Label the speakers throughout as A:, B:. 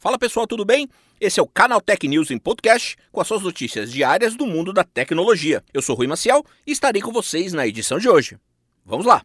A: Fala pessoal, tudo bem? Esse é o Canal Tech News em podcast com as suas notícias diárias do mundo da tecnologia. Eu sou Rui Maciel e estarei com vocês na edição de hoje. Vamos lá!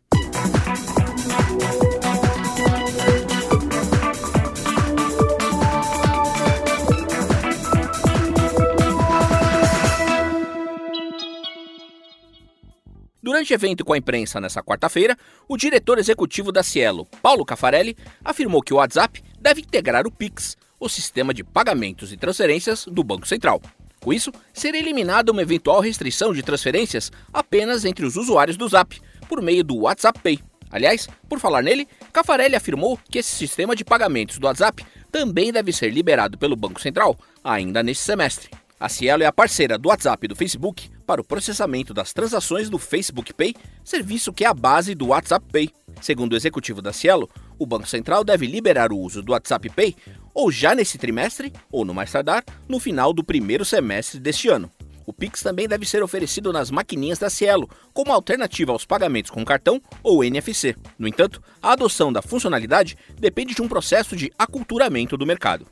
A: Durante evento com a imprensa nesta quarta-feira, o diretor executivo da Cielo, Paulo Cafarelli, afirmou que o WhatsApp deve integrar o Pix, o sistema de pagamentos e transferências do Banco Central. Com isso, seria eliminada uma eventual restrição de transferências apenas entre os usuários do Zap, por meio do WhatsApp Pay. Aliás, por falar nele, Cafarelli afirmou que esse sistema de pagamentos do WhatsApp também deve ser liberado pelo Banco Central ainda neste semestre. A Cielo é a parceira do WhatsApp e do Facebook para o processamento das transações do Facebook Pay, serviço que é a base do WhatsApp Pay. Segundo o executivo da Cielo, o Banco Central deve liberar o uso do WhatsApp Pay ou já nesse trimestre, ou no mais tardar, no final do primeiro semestre deste ano. O Pix também deve ser oferecido nas maquininhas da Cielo, como alternativa aos pagamentos com cartão ou NFC. No entanto, a adoção da funcionalidade depende de um processo de aculturamento do mercado.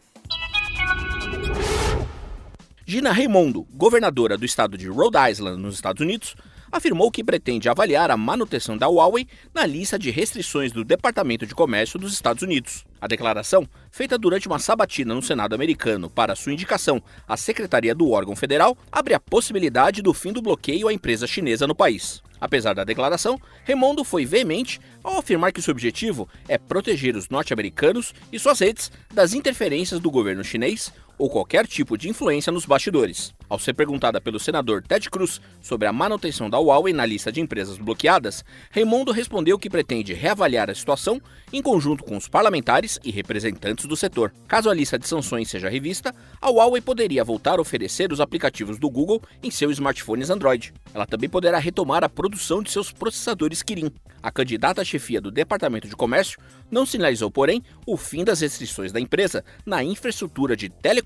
A: Gina Raimondo, governadora do estado de Rhode Island, nos Estados Unidos, afirmou que pretende avaliar a manutenção da Huawei na lista de restrições do Departamento de Comércio dos Estados Unidos. A declaração, feita durante uma sabatina no Senado americano para sua indicação à secretaria do órgão federal, abre a possibilidade do fim do bloqueio à empresa chinesa no país. Apesar da declaração, Raimondo foi veemente ao afirmar que seu objetivo é proteger os norte-americanos e suas redes das interferências do governo chinês ou qualquer tipo de influência nos bastidores. Ao ser perguntada pelo senador Ted Cruz sobre a manutenção da Huawei na lista de empresas bloqueadas, Raimondo respondeu que pretende reavaliar a situação em conjunto com os parlamentares e representantes do setor. Caso a lista de sanções seja revista, a Huawei poderia voltar a oferecer os aplicativos do Google em seus smartphones Android. Ela também poderá retomar a produção de seus processadores Kirin. A candidata chefia do Departamento de Comércio não sinalizou, porém, o fim das restrições da empresa na infraestrutura de telecomunicações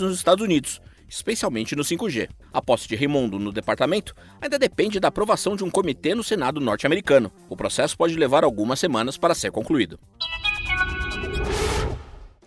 A: nos Estados Unidos, especialmente no 5G. A posse de Raimondo no departamento ainda depende da aprovação de um comitê no Senado norte-americano. O processo pode levar algumas semanas para ser concluído.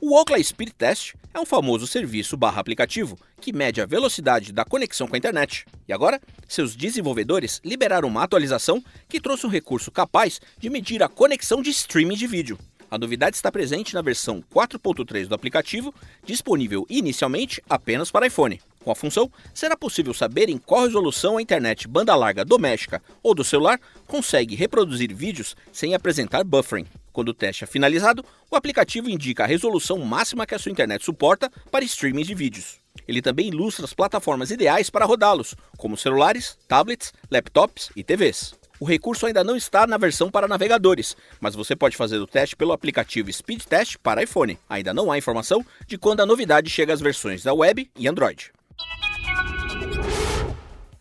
A: O Ookla Speed Test é um famoso serviço barra aplicativo que mede a velocidade da conexão com a internet. E agora, seus desenvolvedores liberaram uma atualização que trouxe um recurso capaz de medir a conexão de streaming de vídeo. A novidade está presente na versão 4.3 do aplicativo, disponível inicialmente apenas para iPhone. Com a função, será possível saber em qual resolução a internet banda larga doméstica ou do celular consegue reproduzir vídeos sem apresentar buffering. Quando o teste é finalizado, o aplicativo indica a resolução máxima que a sua internet suporta para streaming de vídeos. Ele também ilustra as plataformas ideais para rodá-los, como celulares, tablets, laptops e TVs. O recurso ainda não está na versão para navegadores, mas você pode fazer o teste pelo aplicativo Speed Test para iPhone. Ainda não há informação de quando a novidade chega às versões da web e Android.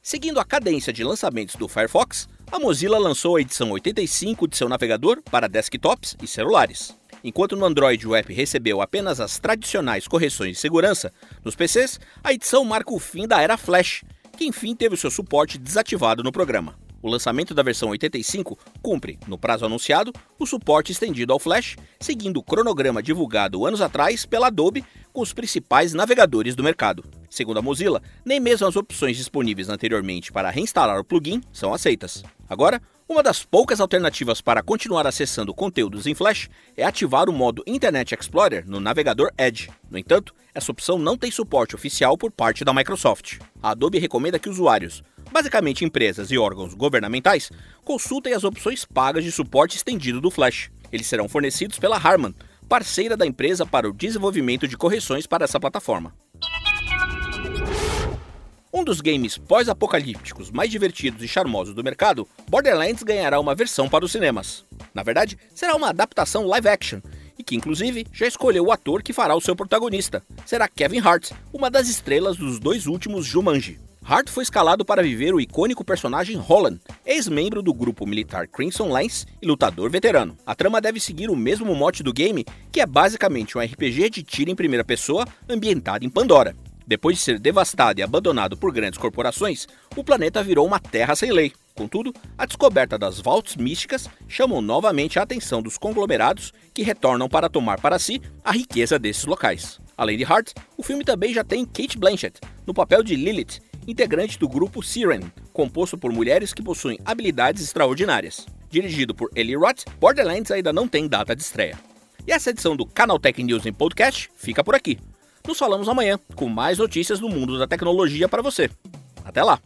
A: Seguindo a cadência de lançamentos do Firefox, a Mozilla lançou a edição 85 de seu navegador para desktops e celulares. Enquanto no Android o app recebeu apenas as tradicionais correções de segurança, nos PCs a edição marca o fim da era Flash, que enfim teve o seu suporte desativado no programa. O lançamento da versão 85 cumpre, no prazo anunciado, o suporte estendido ao Flash, seguindo o cronograma divulgado anos atrás pela Adobe com os principais navegadores do mercado. Segundo a Mozilla, nem mesmo as opções disponíveis anteriormente para reinstalar o plugin são aceitas. Agora, uma das poucas alternativas para continuar acessando conteúdos em Flash é ativar o modo Internet Explorer no navegador Edge. No entanto, essa opção não tem suporte oficial por parte da Microsoft. A Adobe recomenda que usuários, basicamente empresas e órgãos governamentais, consultem as opções pagas de suporte estendido do Flash. Eles serão fornecidos pela Harman, parceira da empresa para o desenvolvimento de correções para essa plataforma. Um dos games pós-apocalípticos mais divertidos e charmosos do mercado, Borderlands ganhará uma versão para os cinemas. Na verdade, será uma adaptação live action, e que inclusive já escolheu o ator que fará o seu protagonista. Será Kevin Hart, uma das estrelas dos dois últimos Jumanji. Hart foi escalado para viver o icônico personagem Holland, ex-membro do grupo militar Crimson Lance e lutador veterano. A trama deve seguir o mesmo mote do game, que é basicamente um RPG de tiro em primeira pessoa ambientado em Pandora. Depois de ser devastado e abandonado por grandes corporações, o planeta virou uma terra sem lei. Contudo, a descoberta das vaults místicas chamou novamente a atenção dos conglomerados que retornam para tomar para si a riqueza desses locais. Além de Hart, o filme também já tem Kate Blanchett no papel de Lilith, integrante do grupo Siren, composto por mulheres que possuem habilidades extraordinárias. Dirigido por Eli Roth, Borderlands ainda não tem data de estreia. E essa edição do Canaltech News em Podcast fica por aqui. Nos falamos amanhã com mais notícias do mundo da tecnologia para você. Até lá!